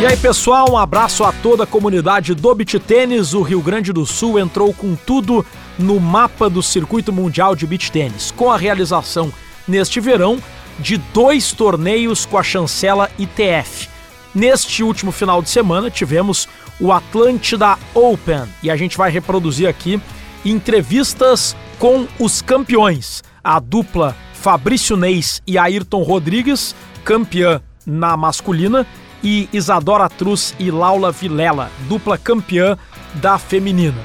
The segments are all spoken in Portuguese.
E aí, pessoal, um abraço a toda a comunidade do beach tênis. O Rio Grande do Sul entrou com tudo no mapa do circuito mundial de beach tênis, com a realização neste verão de dois torneios com a chancela ITF. Neste último final de semana tivemos o Atlântida Open e a gente vai reproduzir aqui entrevistas com os campeões, a dupla Fabrício Neis e Ayrton Rodrigues, campeã na masculina, e Isadora Truz e Laula Vilela, dupla campeã da feminina.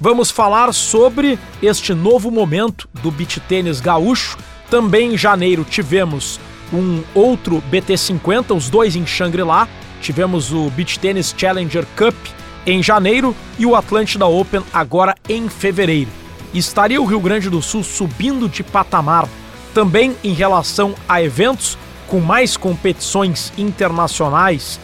Vamos falar sobre este novo momento do beach tênis gaúcho. Também em janeiro tivemos um outro BT50, os dois em Shangri-La. Tivemos o Beach Tennis Challenger Cup em janeiro e o Atlântida Open agora em fevereiro. Estaria o Rio Grande do Sul subindo de patamar também em relação a eventos com mais competições internacionais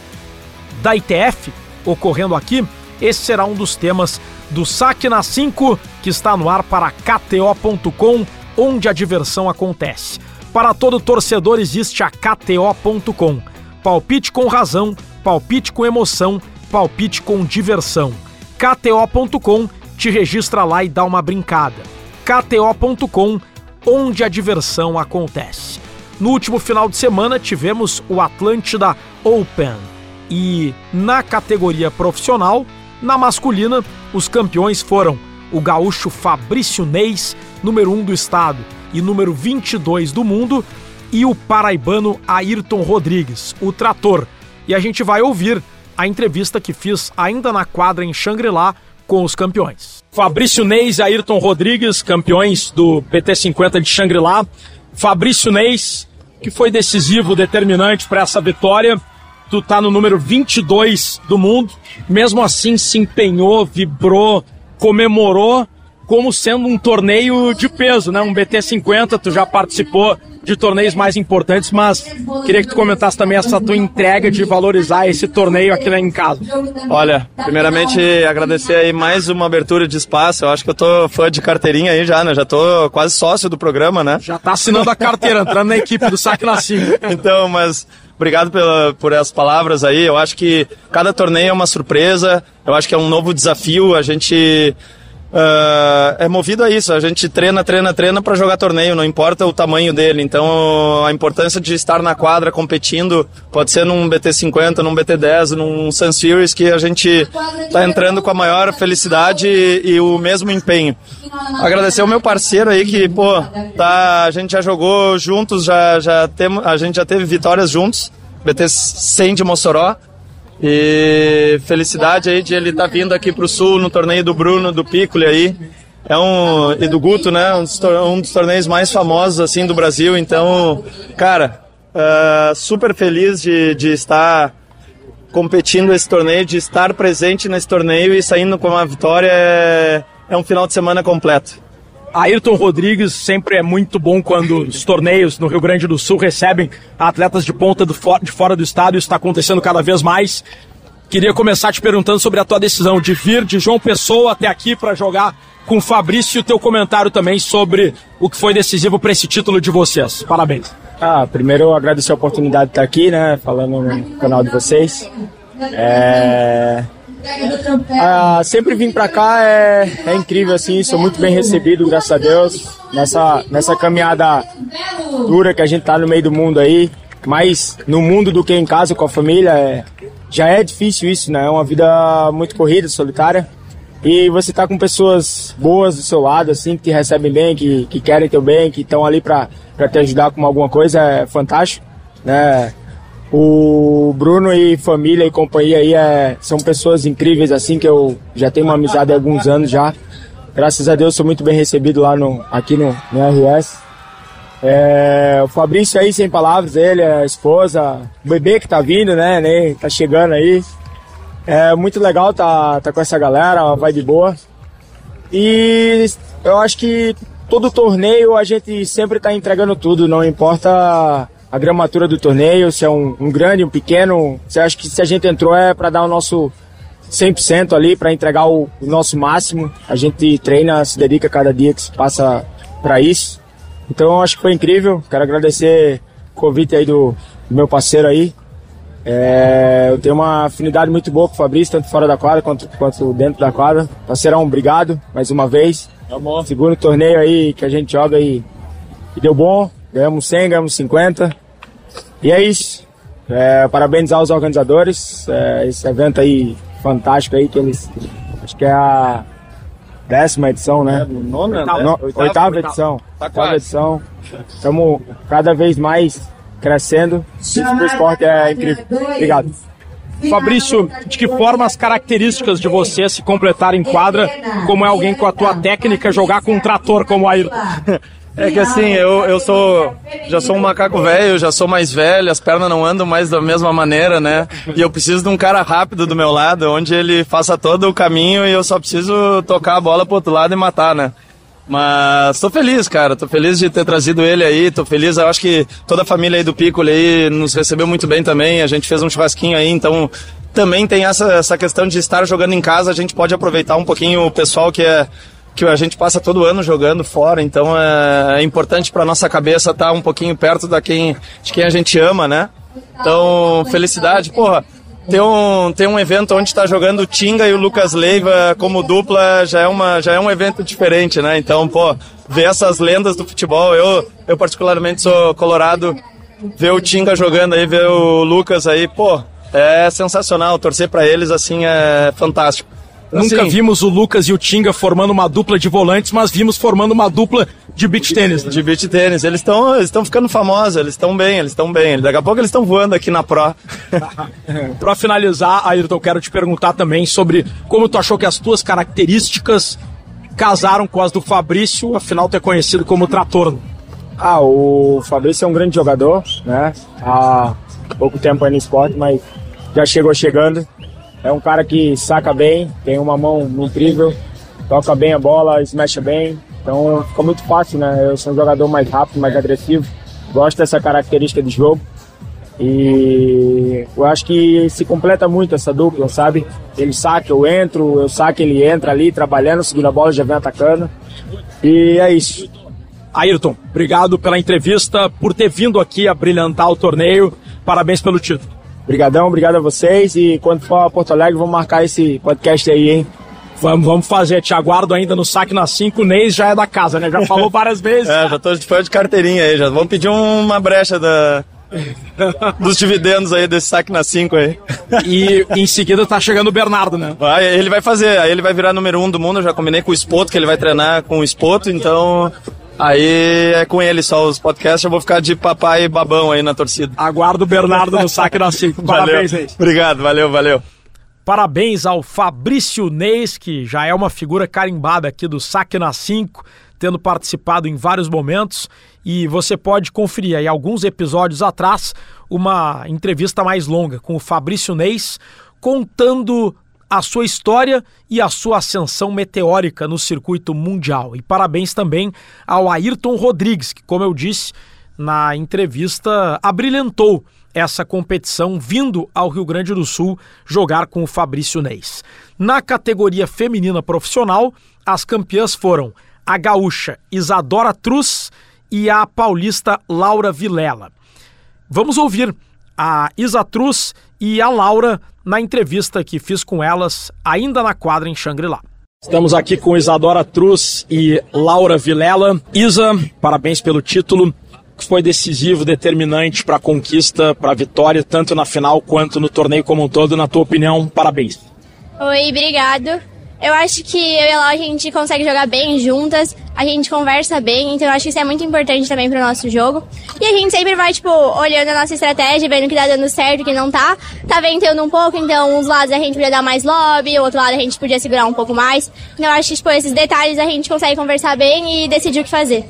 da ITF ocorrendo aqui, esse será um dos temas do Saque na 5, que está no ar para KTO.com, onde a diversão acontece. Para todo torcedor existe a KTO.com. Palpite com razão, palpite com emoção, palpite com diversão. KTO.com te registra lá e dá uma brincada. KTO.com, onde a diversão acontece. No último final de semana tivemos o Atlântida Open e na categoria profissional, na masculina, os campeões foram o gaúcho Fabrício Neis, número 1 um do estado e número 22 do mundo, e o paraibano Ayrton Rodrigues, o trator. E a gente vai ouvir a entrevista que fiz ainda na quadra em Xangri-Lá com os campeões. Fabrício Neis e Ayrton Rodrigues, campeões do PT50 de Xangri-Lá. Fabrício Neis, que foi decisivo, determinante para essa vitória. Tu tá no número 22 do mundo, mesmo assim se empenhou, vibrou, comemorou como sendo um torneio de peso, né? Um BT50, tu já participou de torneios mais importantes, mas queria que tu comentasse também essa tua entrega de valorizar esse torneio aqui em casa. Olha, primeiramente agradecer aí mais uma abertura de espaço. Eu acho que eu tô fã de carteirinha aí já, né? Já tô quase sócio do programa, né? Já tá assinando a carteira, entrando na equipe do Saque na Então, mas obrigado pela, por essas palavras aí. Eu acho que cada torneio é uma surpresa. Eu acho que é um novo desafio. A gente Uh, é movido a isso. A gente treina, treina, treina para jogar torneio, não importa o tamanho dele. Então, a importância de estar na quadra competindo, pode ser num BT50, num BT10, num Sun Series, que a gente está entrando com a maior felicidade e, e, o mesmo empenho. Agradecer ao meu parceiro aí que, pô, tá, a gente já jogou juntos, já, já tem, a gente já teve vitórias juntos. BT 100 de Mossoró, e felicidade aí de ele estar tá vindo aqui para o sul no torneio do Bruno, do Piccoli aí. É um, e do Guto, né? Um dos, um dos torneios mais famosos assim do Brasil. Então, cara, uh, super feliz de, de estar competindo esse torneio, de estar presente nesse torneio e saindo com uma vitória é, é um final de semana completo. Ayrton Rodrigues sempre é muito bom quando os torneios no Rio Grande do Sul recebem atletas de ponta do, de fora do estado. Isso está acontecendo cada vez mais. Queria começar te perguntando sobre a tua decisão de vir de João Pessoa até aqui para jogar com o Fabrício e o teu comentário também sobre o que foi decisivo para esse título de vocês. Parabéns. Ah, primeiro eu agradecer a oportunidade de estar aqui, né, falando no canal de vocês. É... Ah, sempre vim para cá é, é incrível assim, sou muito bem recebido, graças a Deus, nessa, nessa caminhada dura que a gente tá no meio do mundo aí, mais no mundo do que em casa com a família, é, já é difícil isso, né? É uma vida muito corrida, solitária. E você tá com pessoas boas do seu lado, assim, que te recebem bem, que, que querem teu bem, que estão ali para te ajudar com alguma coisa, é fantástico, né? O Bruno e família e companhia aí é, são pessoas incríveis assim que eu já tenho uma amizade há alguns anos já. Graças a Deus sou muito bem recebido lá no aqui no, no RS. É, o Fabrício aí sem palavras, ele, a esposa, o bebê que tá vindo, né, né, tá chegando aí. É muito legal tá, tá com essa galera, vai de boa. E eu acho que todo torneio a gente sempre tá entregando tudo, não importa a gramatura do torneio, se é um, um grande, um pequeno. Você acha que se a gente entrou é para dar o nosso 100% ali, para entregar o, o, nosso máximo. A gente treina, se dedica cada dia que se passa para isso. Então acho que foi incrível. Quero agradecer o convite aí do, do meu parceiro aí. É, eu tenho uma afinidade muito boa com o Fabrício, tanto fora da quadra quanto, quanto dentro da quadra. Parceirão, obrigado mais uma vez. Amor. Segundo torneio aí que a gente joga aí e deu bom. Ganhamos 100, ganhamos 50. E é isso. É, parabéns aos organizadores. É, esse evento aí fantástico aí que eles. Acho que é a décima edição, né? É, nona, né? No, oitava, oitava edição. Tá oitava edição. Estamos cada vez mais crescendo. Isso pro esporte é incrível. Obrigado. Fabrício, de que forma as características de você se completar em quadra, como é alguém com a tua técnica jogar com um trator como a Ayrton? É que assim, eu, eu sou. Já sou um macaco velho, já sou mais velho, as pernas não andam mais da mesma maneira, né? E eu preciso de um cara rápido do meu lado, onde ele faça todo o caminho e eu só preciso tocar a bola pro outro lado e matar, né? Mas tô feliz, cara. Tô feliz de ter trazido ele aí. Tô feliz. Eu acho que toda a família aí do Piccolo aí nos recebeu muito bem também. A gente fez um churrasquinho aí, então também tem essa, essa questão de estar jogando em casa. A gente pode aproveitar um pouquinho o pessoal que é que a gente passa todo ano jogando fora, então é, é importante para nossa cabeça estar tá um pouquinho perto da quem, de quem a gente ama, né? Então, felicidade, porra. Tem um, tem um evento onde está jogando o Tinga e o Lucas Leiva como dupla, já é, uma, já é um evento diferente, né? Então, pô, ver essas lendas do futebol, eu, eu particularmente sou colorado, ver o Tinga jogando aí, ver o Lucas aí, pô, é sensacional, torcer para eles assim é fantástico. Nunca assim, vimos o Lucas e o Tinga formando uma dupla de volantes, mas vimos formando uma dupla de beach tênis. Né? De beach tênis. Eles estão eles ficando famosos, eles estão bem, eles estão bem. Daqui a pouco eles estão voando aqui na Pro. Para finalizar, Ayrton, eu quero te perguntar também sobre como tu achou que as tuas características casaram com as do Fabrício, afinal tu é conhecido como Trator. Ah, o Fabrício é um grande jogador, né? Há pouco tempo aí no esporte, mas já chegou chegando. É um cara que saca bem, tem uma mão incrível, toca bem a bola, smasha bem. Então fica muito fácil, né? Eu sou um jogador mais rápido, mais agressivo. Gosto dessa característica de jogo. E eu acho que se completa muito essa dupla, sabe? Ele saca, eu entro, eu saco, ele entra ali trabalhando, segura a bola, já vem atacando. E é isso. Ayrton, obrigado pela entrevista, por ter vindo aqui a brilhantar o torneio. Parabéns pelo título. Obrigadão, obrigado a vocês. E quando for a Porto Alegre, vamos marcar esse podcast aí, hein? Vamos, vamos fazer. Te aguardo ainda no saque na 5. O Neis já é da casa, né? Já falou várias vezes. é, já tô de fã de carteirinha aí. Já vamos pedir uma brecha da, dos dividendos aí desse saque na 5 aí. E em seguida tá chegando o Bernardo, né? Vai, ele vai fazer. Aí ele vai virar número 1 um do mundo. Eu já combinei com o Espoto, que ele vai treinar com o Espoto. Então Aí é com ele só os podcasts, eu vou ficar de papai babão aí na torcida. Aguardo o Bernardo no saque da 5. Parabéns, Neis. Obrigado, valeu, valeu. Parabéns ao Fabrício Neis, que já é uma figura carimbada aqui do Saque na 5, tendo participado em vários momentos. E você pode conferir aí alguns episódios atrás uma entrevista mais longa com o Fabrício Neis, contando a sua história e a sua ascensão meteórica no circuito mundial. E parabéns também ao Ayrton Rodrigues, que, como eu disse na entrevista, abrilhantou essa competição vindo ao Rio Grande do Sul jogar com o Fabrício Neis. Na categoria feminina profissional, as campeãs foram a gaúcha Isadora Truz e a paulista Laura Vilela. Vamos ouvir a Isa Truz e a Laura na entrevista que fiz com elas ainda na quadra em Xangri-Lá. Estamos aqui com Isadora Truz e Laura Vilela. Isa, parabéns pelo título que foi decisivo, determinante para a conquista, para a vitória, tanto na final quanto no torneio como um todo. Na tua opinião, parabéns. Oi, obrigado. Eu acho que eu e a Laura a gente consegue jogar bem juntas, a gente conversa bem, então eu acho que isso é muito importante também pro nosso jogo. E a gente sempre vai, tipo, olhando a nossa estratégia, vendo que tá dando certo, que não tá. Tá ventando um pouco, então uns lados a gente podia dar mais lobby, o outro lado a gente podia segurar um pouco mais. Então eu acho que, tipo, esses detalhes a gente consegue conversar bem e decidir o que fazer.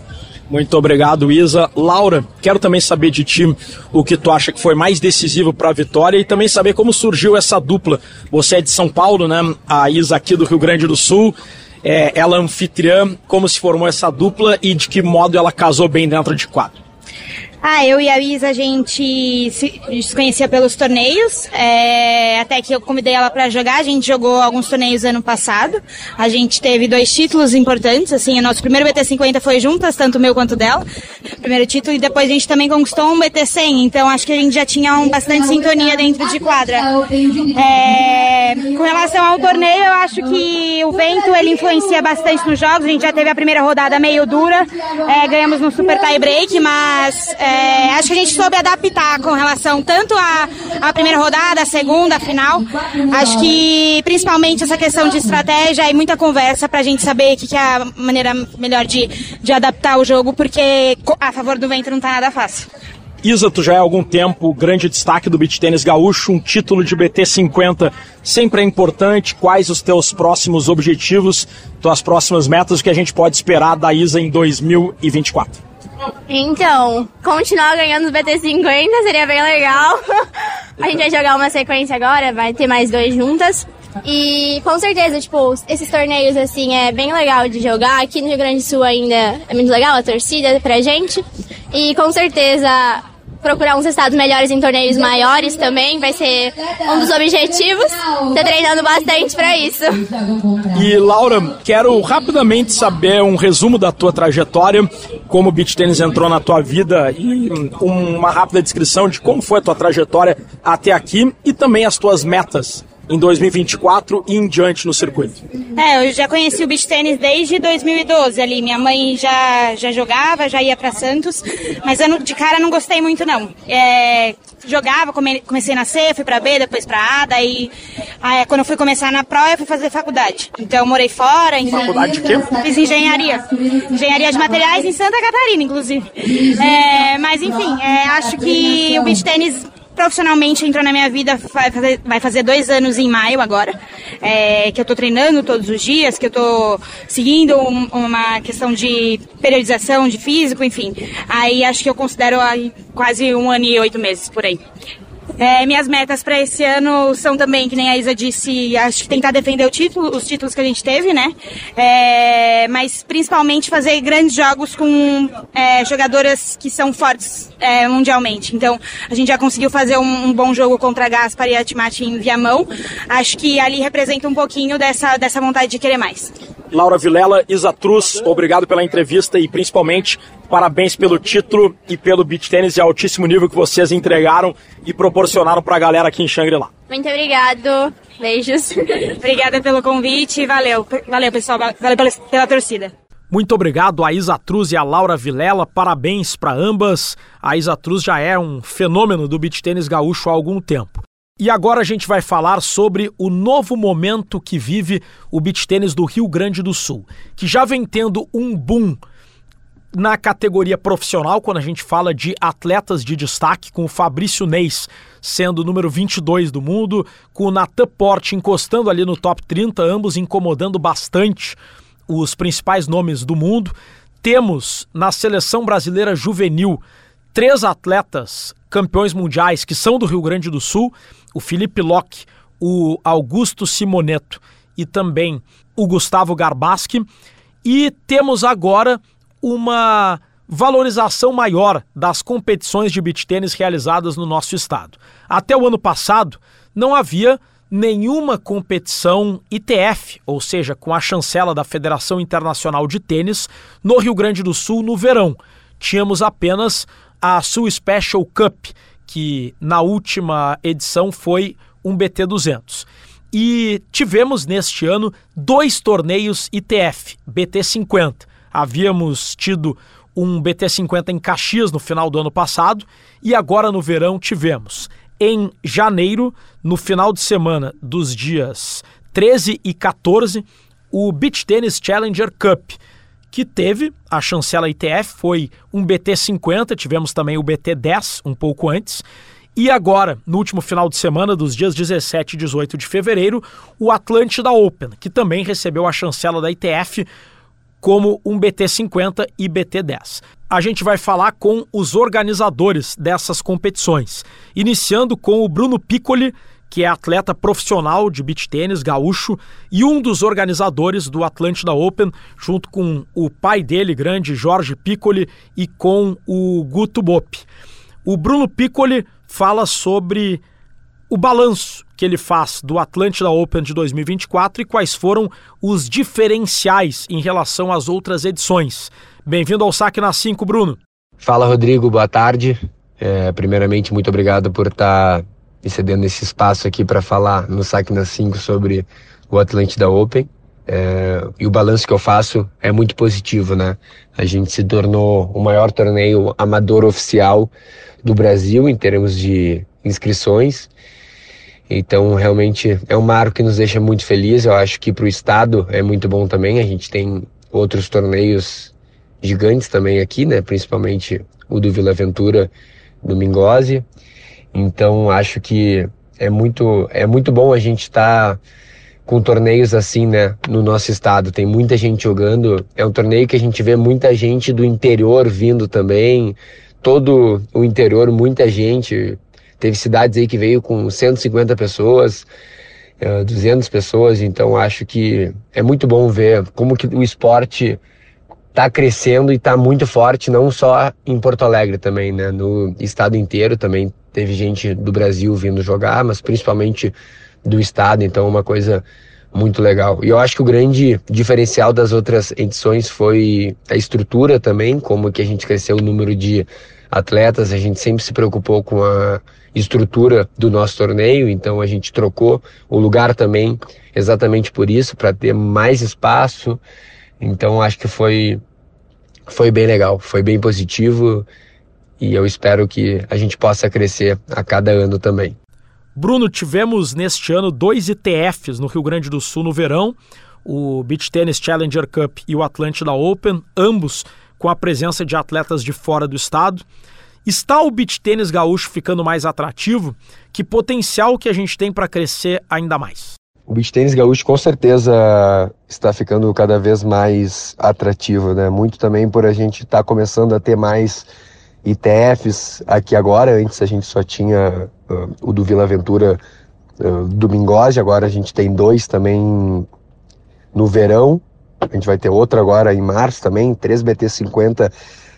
Muito obrigado, Isa. Laura, quero também saber de ti o que tu acha que foi mais decisivo para a vitória e também saber como surgiu essa dupla. Você é de São Paulo, né? A Isa aqui do Rio Grande do Sul. É, ela é anfitriã, como se formou essa dupla e de que modo ela casou bem dentro de quadro? Ah, eu e a Isa, a gente se conhecia pelos torneios, é, até que eu convidei ela para jogar, a gente jogou alguns torneios ano passado, a gente teve dois títulos importantes, assim, o nosso primeiro BT50 foi juntas, tanto o meu quanto dela, primeiro título, e depois a gente também conquistou um BT100, então acho que a gente já tinha um, bastante sintonia dentro de quadra. É, com relação ao torneio, eu acho que o vento, ele influencia bastante nos jogos, a gente já teve a primeira rodada meio dura, é, ganhamos no super tie break, mas... É, é, acho que a gente soube adaptar com relação tanto à, à primeira rodada, a segunda, a final. Acho que principalmente essa questão de estratégia e muita conversa para a gente saber o que, que, é a maneira melhor de, de adaptar o jogo, porque a favor do vento não está nada fácil. Isa, tu já é há algum tempo grande destaque do beach tênis gaúcho, um título de BT 50 sempre é importante. Quais os teus próximos objetivos, tuas próximas metas, o que a gente pode esperar da Isa em 2024? Então, continuar ganhando os BT50 seria bem legal. A gente vai jogar uma sequência agora, vai ter mais dois juntas. E com certeza, tipo, esses torneios assim é bem legal de jogar. Aqui no Rio Grande do Sul ainda é muito legal a torcida pra gente. E com certeza procurar uns estados melhores em torneios maiores também, vai ser um dos objetivos. Tô treinando bastante para isso. E Laura, quero rapidamente saber um resumo da tua trajetória, como o beach tennis entrou na tua vida e uma rápida descrição de como foi a tua trajetória até aqui e também as tuas metas em 2024 e em diante no circuito? É, eu já conheci o beach tênis desde 2012 ali. Minha mãe já, já jogava, já ia para Santos, mas eu de cara não gostei muito não. É, jogava, come, comecei na C, fui para B, depois para A, daí aí, quando eu fui começar na Pro, eu fui fazer faculdade. Então eu morei fora. Enfim, faculdade de quê? Fiz engenharia. Engenharia de materiais em Santa Catarina, inclusive. É, mas enfim, é, acho que o beach tênis profissionalmente entrou na minha vida vai fazer, vai fazer dois anos em maio agora, é, que eu estou treinando todos os dias, que eu estou seguindo um, uma questão de periodização de físico, enfim. Aí acho que eu considero quase um ano e oito meses por aí. É, minhas metas para esse ano são também, que nem a Isa disse, acho que tentar defender o título, os títulos que a gente teve, né? É, mas principalmente fazer grandes jogos com é, jogadoras que são fortes é, mundialmente. Então, a gente já conseguiu fazer um, um bom jogo contra a Gaspar e a Timati em Viamão. Acho que ali representa um pouquinho dessa, dessa vontade de querer mais. Laura Vilela, Isa Truz, obrigado pela entrevista e principalmente parabéns pelo título e pelo beach tênis de altíssimo nível que vocês entregaram e proporcionaram para a galera aqui em Xangri-Lá. Muito obrigado. Beijos. Obrigada pelo convite. Valeu. Valeu, pessoal. Valeu pela, pela torcida. Muito obrigado a Isa Truz e a Laura Vilela, parabéns para ambas. A Isa Truz já é um fenômeno do beach tênis gaúcho há algum tempo. E agora a gente vai falar sobre o novo momento que vive o beach tênis do Rio Grande do Sul, que já vem tendo um boom na categoria profissional, quando a gente fala de atletas de destaque, com o Fabrício Neis sendo o número 22 do mundo, com o Natan Porte encostando ali no top 30, ambos incomodando bastante os principais nomes do mundo. Temos na seleção brasileira juvenil três atletas campeões mundiais que são do Rio Grande do Sul: o Felipe Locke, o Augusto Simoneto e também o Gustavo Garbaschi. E temos agora uma valorização maior das competições de beach tênis realizadas no nosso estado. Até o ano passado, não havia nenhuma competição ITF, ou seja, com a chancela da Federação Internacional de Tênis, no Rio Grande do Sul no verão. Tínhamos apenas a Sul Special Cup, que na última edição foi um BT 200. E tivemos neste ano dois torneios ITF, BT 50. Havíamos tido um BT 50 em Caxias no final do ano passado e agora no verão tivemos em janeiro, no final de semana dos dias 13 e 14, o Beach Tennis Challenger Cup, que teve a chancela ITF, foi um BT 50, tivemos também o BT 10 um pouco antes. E agora, no último final de semana, dos dias 17 e 18 de fevereiro, o Atlântida Open, que também recebeu a chancela da ITF como um BT 50 e BT 10 a gente vai falar com os organizadores dessas competições, iniciando com o Bruno Piccoli, que é atleta profissional de beach tênis, gaúcho, e um dos organizadores do Atlântida Open, junto com o pai dele, grande Jorge Piccoli, e com o Guto Bop. O Bruno Piccoli fala sobre o balanço que ele faz do Atlântida Open de 2024 e quais foram os diferenciais em relação às outras edições. Bem-vindo ao Saque na 5, Bruno. Fala, Rodrigo, boa tarde. É, primeiramente, muito obrigado por estar tá me cedendo esse espaço aqui para falar no Saque na 5 sobre o Atlântida Open. É, e o balanço que eu faço é muito positivo, né? A gente se tornou o maior torneio amador oficial do Brasil em termos de inscrições. Então, realmente é um marco que nos deixa muito felizes. Eu acho que para o estado é muito bom também. A gente tem outros torneios gigantes também aqui, né? Principalmente o do Vila Aventura, do Mingose. Então, acho que é muito, é muito bom a gente estar tá com torneios assim, né, no nosso estado. Tem muita gente jogando. É um torneio que a gente vê muita gente do interior vindo também. Todo o interior, muita gente. Teve cidades aí que veio com 150 pessoas, 200 eh, pessoas. Então acho que é muito bom ver como que o esporte está crescendo e está muito forte, não só em Porto Alegre também, né? No estado inteiro também teve gente do Brasil vindo jogar, mas principalmente do estado, então é uma coisa muito legal. E eu acho que o grande diferencial das outras edições foi a estrutura também, como que a gente cresceu o número de atletas, a gente sempre se preocupou com a estrutura do nosso torneio, então a gente trocou o lugar também exatamente por isso, para ter mais espaço. Então acho que foi foi bem legal, foi bem positivo e eu espero que a gente possa crescer a cada ano também. Bruno, tivemos neste ano dois ITFs no Rio Grande do Sul no verão, o Beach Tennis Challenger Cup e o Atlântida Open, ambos com a presença de atletas de fora do estado. Está o beach tênis gaúcho ficando mais atrativo? Que potencial que a gente tem para crescer ainda mais? O beach tênis gaúcho com certeza está ficando cada vez mais atrativo, né? Muito também por a gente estar tá começando a ter mais ITFs aqui agora. Antes a gente só tinha uh, o do Vila Aventura uh, Domingos, agora a gente tem dois também no verão. A gente vai ter outro agora em março também, três BT50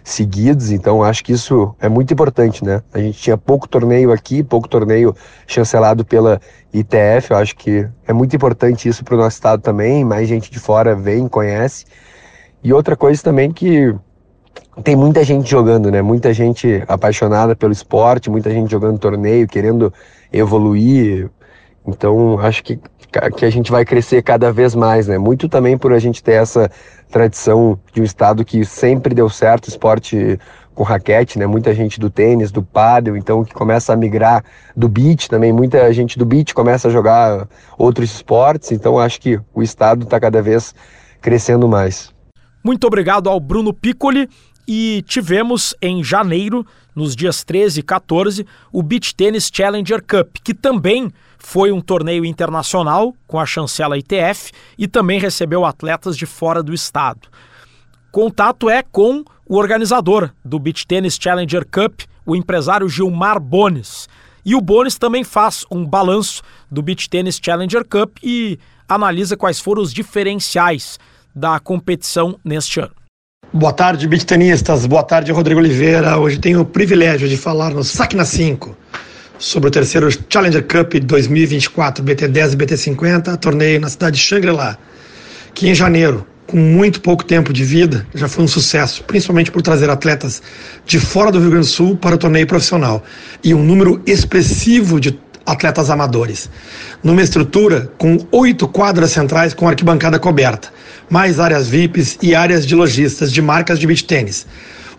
seguidos, então acho que isso é muito importante, né? A gente tinha pouco torneio aqui, pouco torneio chancelado pela ITF, eu acho que é muito importante isso para o nosso estado também, mais gente de fora vem, conhece. E outra coisa também que tem muita gente jogando, né? Muita gente apaixonada pelo esporte, muita gente jogando torneio, querendo evoluir. Então, acho que, que a gente vai crescer cada vez mais, né? Muito também por a gente ter essa tradição de um estado que sempre deu certo esporte com raquete, né? Muita gente do tênis, do pádel, então que começa a migrar do beach também, muita gente do beach começa a jogar outros esportes, então acho que o estado está cada vez crescendo mais. Muito obrigado ao Bruno Piccoli e tivemos em janeiro, nos dias 13 e 14, o Beach Tennis Challenger Cup, que também foi um torneio internacional com a chancela ITF e também recebeu atletas de fora do estado. Contato é com o organizador do Beach Tennis Challenger Cup, o empresário Gilmar Bones. E o Bones também faz um balanço do Beach Tennis Challenger Cup e analisa quais foram os diferenciais da competição neste ano. Boa tarde, beat tenistas. Boa tarde, Rodrigo Oliveira. Hoje tenho o privilégio de falar no Saque na 5 sobre o terceiro Challenger Cup 2024 BT10 e BT50, torneio na cidade de Shangri-La, que em janeiro, com muito pouco tempo de vida, já foi um sucesso, principalmente por trazer atletas de fora do Rio Grande do Sul para o torneio profissional e um número expressivo de atletas amadores, numa estrutura com oito quadras centrais com arquibancada coberta, mais áreas VIPs e áreas de lojistas de marcas de beach tênis.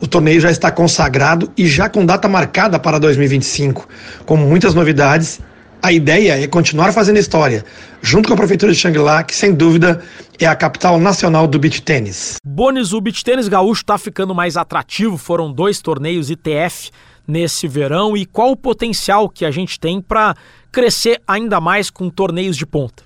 O torneio já está consagrado e já com data marcada para 2025. Com muitas novidades, a ideia é continuar fazendo história, junto com a Prefeitura de Xangri-Lá, que sem dúvida é a capital nacional do beach tênis. Bones, o beach tênis gaúcho está ficando mais atrativo, foram dois torneios ITF nesse verão e qual o potencial que a gente tem para crescer ainda mais com torneios de ponta?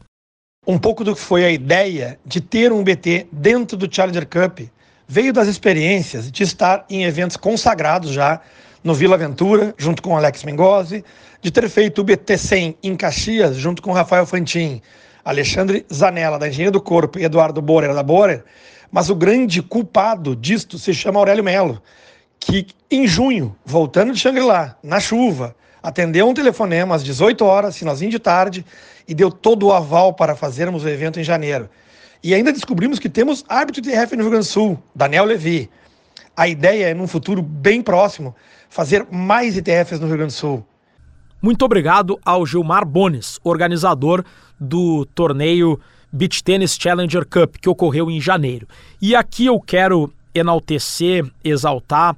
Um pouco do que foi a ideia de ter um BT dentro do Challenger Cup veio das experiências de estar em eventos consagrados já no Vila Aventura, junto com Alex Mengozzi, de ter feito o BT100 em Caxias, junto com Rafael Fantin, Alexandre Zanella, da Engenharia do Corpo, e Eduardo Borer, da Borer, mas o grande culpado disto se chama Aurélio Melo, que em junho, voltando de Xangri-Lá, na chuva, atendeu um telefonema às 18 horas, finalzinho de tarde, e deu todo o aval para fazermos o evento em janeiro. E ainda descobrimos que temos árbitro de ITF no Rio Grande do Sul, Daniel Levi. A ideia é, num futuro bem próximo, fazer mais ITFs no Rio Grande do Sul. Muito obrigado ao Gilmar Bones, organizador do torneio Beach Tennis Challenger Cup, que ocorreu em janeiro. E aqui eu quero enaltecer, exaltar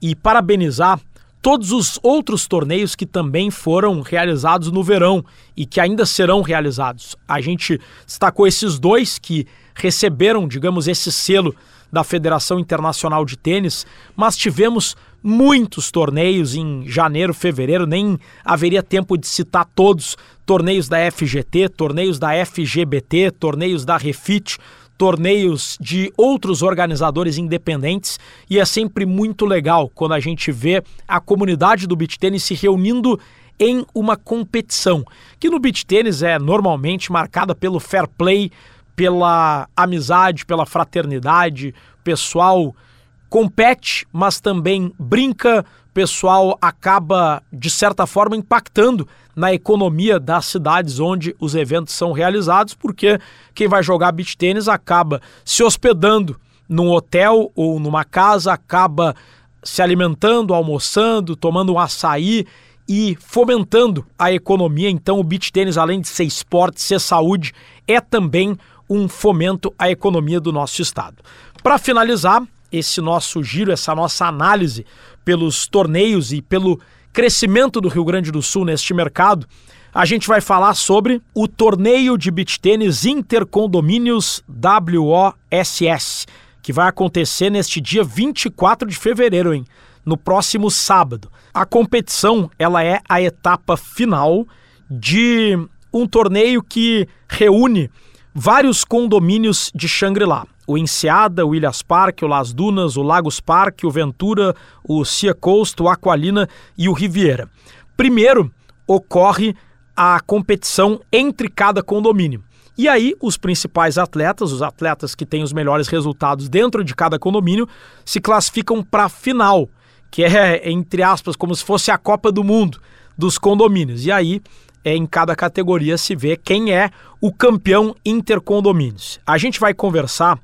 e parabenizar todos os outros torneios que também foram realizados no verão e que ainda serão realizados. A gente destacou esses dois que receberam, digamos, esse selo da Federação Internacional de Tênis, mas tivemos muitos torneios em janeiro, fevereiro, nem haveria tempo de citar todos. Torneios da FGT, torneios da FGBT, torneios da Refit, torneios de outros organizadores independentes e é sempre muito legal quando a gente vê a comunidade do beach tênis se reunindo em uma competição, que no beach tênis é normalmente marcada pelo fair play, pela amizade, pela fraternidade, pessoal compete, mas também brinca, pessoal acaba de certa forma impactando na economia das cidades onde os eventos são realizados, porque quem vai jogar beach tênis acaba se hospedando num hotel ou numa casa, acaba se alimentando, almoçando, tomando um açaí e fomentando a economia. Então, o beach tênis, além de ser esporte, ser saúde, é também um fomento à economia do nosso estado. Para finalizar, esse nosso giro, essa nossa análise pelos torneios e pelo crescimento do Rio Grande do Sul neste mercado, a gente vai falar sobre o torneio de beach tênis Intercondomínios WOSS, que vai acontecer neste dia 24 de fevereiro, hein? no próximo sábado. A competição ela é a etapa final de um torneio que reúne vários condomínios de Xangri-Lá o Enseada, o Ilhas Park, o Las Dunas, o Lagos Park, o Ventura, o Sea Coast, o Aqualina e o Riviera. Primeiro ocorre a competição entre cada condomínio. E aí, os principais atletas, os atletas que têm os melhores resultados dentro de cada condomínio, se classificam para a final, que é, entre aspas, como se fosse a Copa do Mundo dos condomínios. E aí, é, em cada categoria se vê quem é o campeão intercondomínios. A gente vai conversar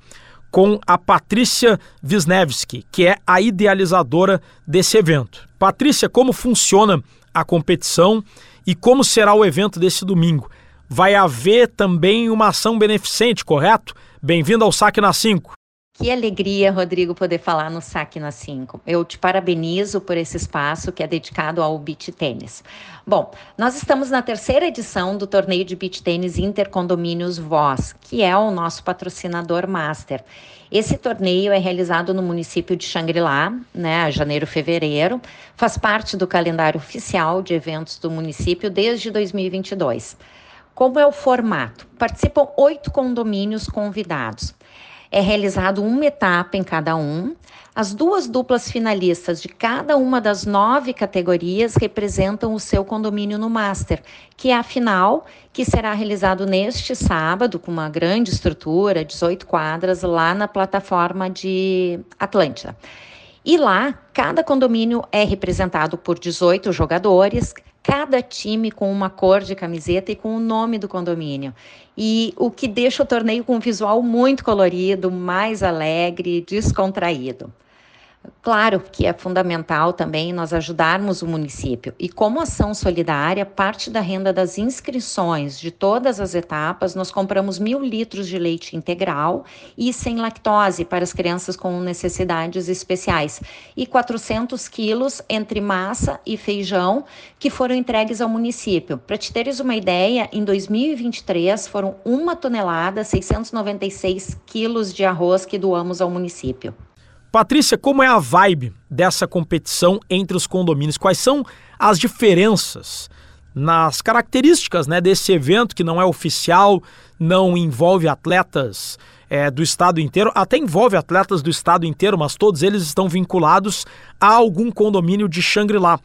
com a Patrícia Wisniewski, que é a idealizadora desse evento. Patrícia, como funciona a competição e como será o evento desse domingo? Vai haver também uma ação beneficente, correto? Bem-vindo ao Saque na 5. Que alegria, Rodrigo, poder falar no Saque na 5. Eu te parabenizo por esse espaço que é dedicado ao beach tênis. Bom, nós estamos na terceira edição do torneio de beach tênis Intercondomínios Voz, que é o nosso patrocinador master. Esse torneio é realizado no município de Xangri-Lá, né, janeiro, fevereiro, faz parte do calendário oficial de eventos do município desde 2022. Como é o formato? Participam oito condomínios convidados é realizado uma etapa em cada um. As duas duplas finalistas de cada uma das nove categorias representam o seu condomínio no Master, que é a final, que será realizado neste sábado, com uma grande estrutura, 18 quadras, lá na plataforma de Atlântida. E lá, cada condomínio é representado por 18 jogadores, cada time com uma cor de camiseta e com o nome do condomínio. E o que deixa o torneio com um visual muito colorido, mais alegre, descontraído. Claro que é fundamental também nós ajudarmos o município. E como ação solidária, parte da renda das inscrições de todas as etapas, nós compramos mil litros de leite integral e sem lactose para as crianças com necessidades especiais. E 400 quilos entre massa e feijão que foram entregues ao município. Para te teres uma ideia, em 2023 foram uma tonelada, 696 quilos de arroz que doamos ao município. Patrícia, como é a vibe dessa competição entre os condomínios? Quais são as diferenças nas características né, desse evento que não é oficial, não envolve atletas é, do estado inteiro, até envolve atletas do estado inteiro, mas todos eles estão vinculados a algum condomínio de Xangri-Lá.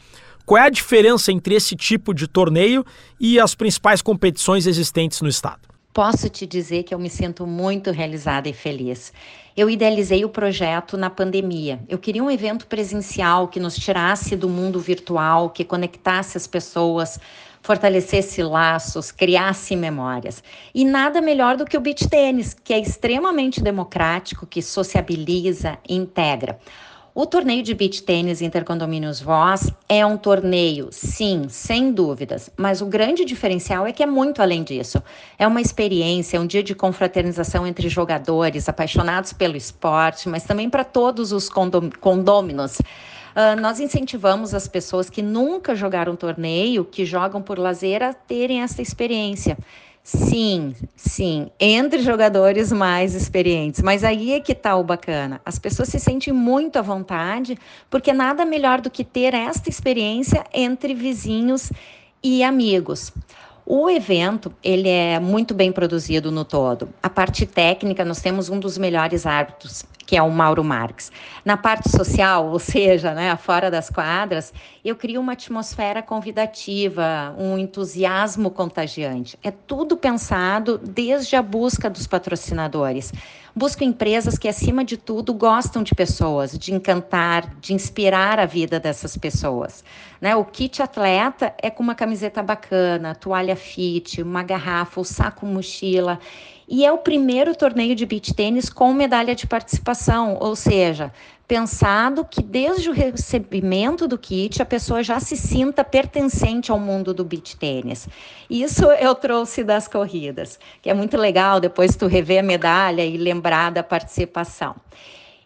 Qual é a diferença entre esse tipo de torneio e as principais competições existentes no estado? Posso te dizer que eu me sinto muito realizada e feliz. Eu idealizei o projeto na pandemia. Eu queria um evento presencial que nos tirasse do mundo virtual, que conectasse as pessoas, fortalecesse laços, criasse memórias. E nada melhor do que o beach tênis, que é extremamente democrático, que sociabiliza e integra. O torneio de beach tênis Intercondomínios Voz é um torneio, sim, sem dúvidas, mas o grande diferencial é que é muito além disso. É uma experiência, é um dia de confraternização entre jogadores apaixonados pelo esporte, mas também para todos os condôminos. Uh, nós incentivamos as pessoas que nunca jogaram torneio, que jogam por lazer, a terem essa experiência. Sim, sim, entre jogadores mais experientes. Mas aí é que tá o bacana. As pessoas se sentem muito à vontade, porque nada melhor do que ter esta experiência entre vizinhos e amigos. O evento, ele é muito bem produzido no todo. A parte técnica, nós temos um dos melhores árbitros, que é o Mauro Marques. Na parte social, ou seja, né, fora das quadras, eu crio uma atmosfera convidativa, um entusiasmo contagiante. É tudo pensado desde a busca dos patrocinadores. Busco empresas que, acima de tudo, gostam de pessoas, de encantar, de inspirar a vida dessas pessoas. Né? O kit atleta é com uma camiseta bacana, toalha fit, uma garrafa, o saco mochila. E é o primeiro torneio de beach tênis com medalha de participação, ou seja, pensado que desde o recebimento do kit a pessoa já se sinta pertencente ao mundo do beach tênis. Isso eu trouxe das corridas, que é muito legal depois tu rever a medalha e lembrar da participação.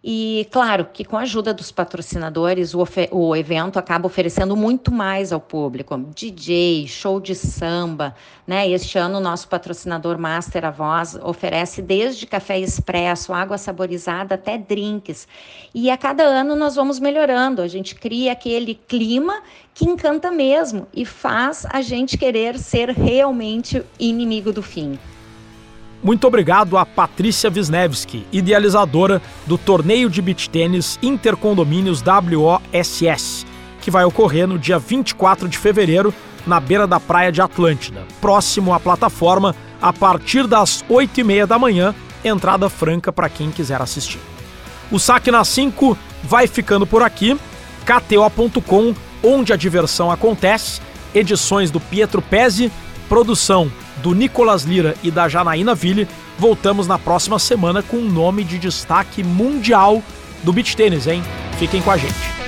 E claro que com a ajuda dos patrocinadores, o, o, evento acaba oferecendo muito mais ao público. DJ, show de samba, né? Este ano o nosso patrocinador Master a Voz oferece desde café expresso, água saborizada até drinks. E a cada ano nós vamos melhorando, a gente cria aquele clima que encanta mesmo e faz a gente querer ser realmente inimigo do fim. Muito obrigado a Patrícia Wisniewski, idealizadora do torneio de beach tênis Intercondomínios WOSS, que vai ocorrer no dia 24 de fevereiro na beira da praia de Atlântida, próximo à plataforma, a partir das 8 e meia da manhã, entrada franca para quem quiser assistir. O Saque na 5 vai ficando por aqui, kto.com, onde a diversão acontece, edições do Pietro Pezzi, produção do Nicolas Lira e da Janaína Ville, voltamos na próxima semana com um nome de destaque mundial do beach tênis, hein? Fiquem com a gente.